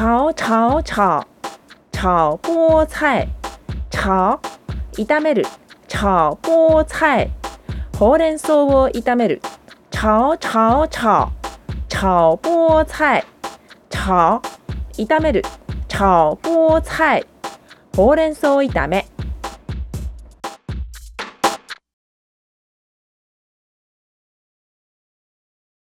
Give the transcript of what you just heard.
炒炒炒炒菠菜炒炒める炒菠菜ほうれん草を炒める炒炒炒炒菠菜炒炒める炒菠菜ほうれん草炒め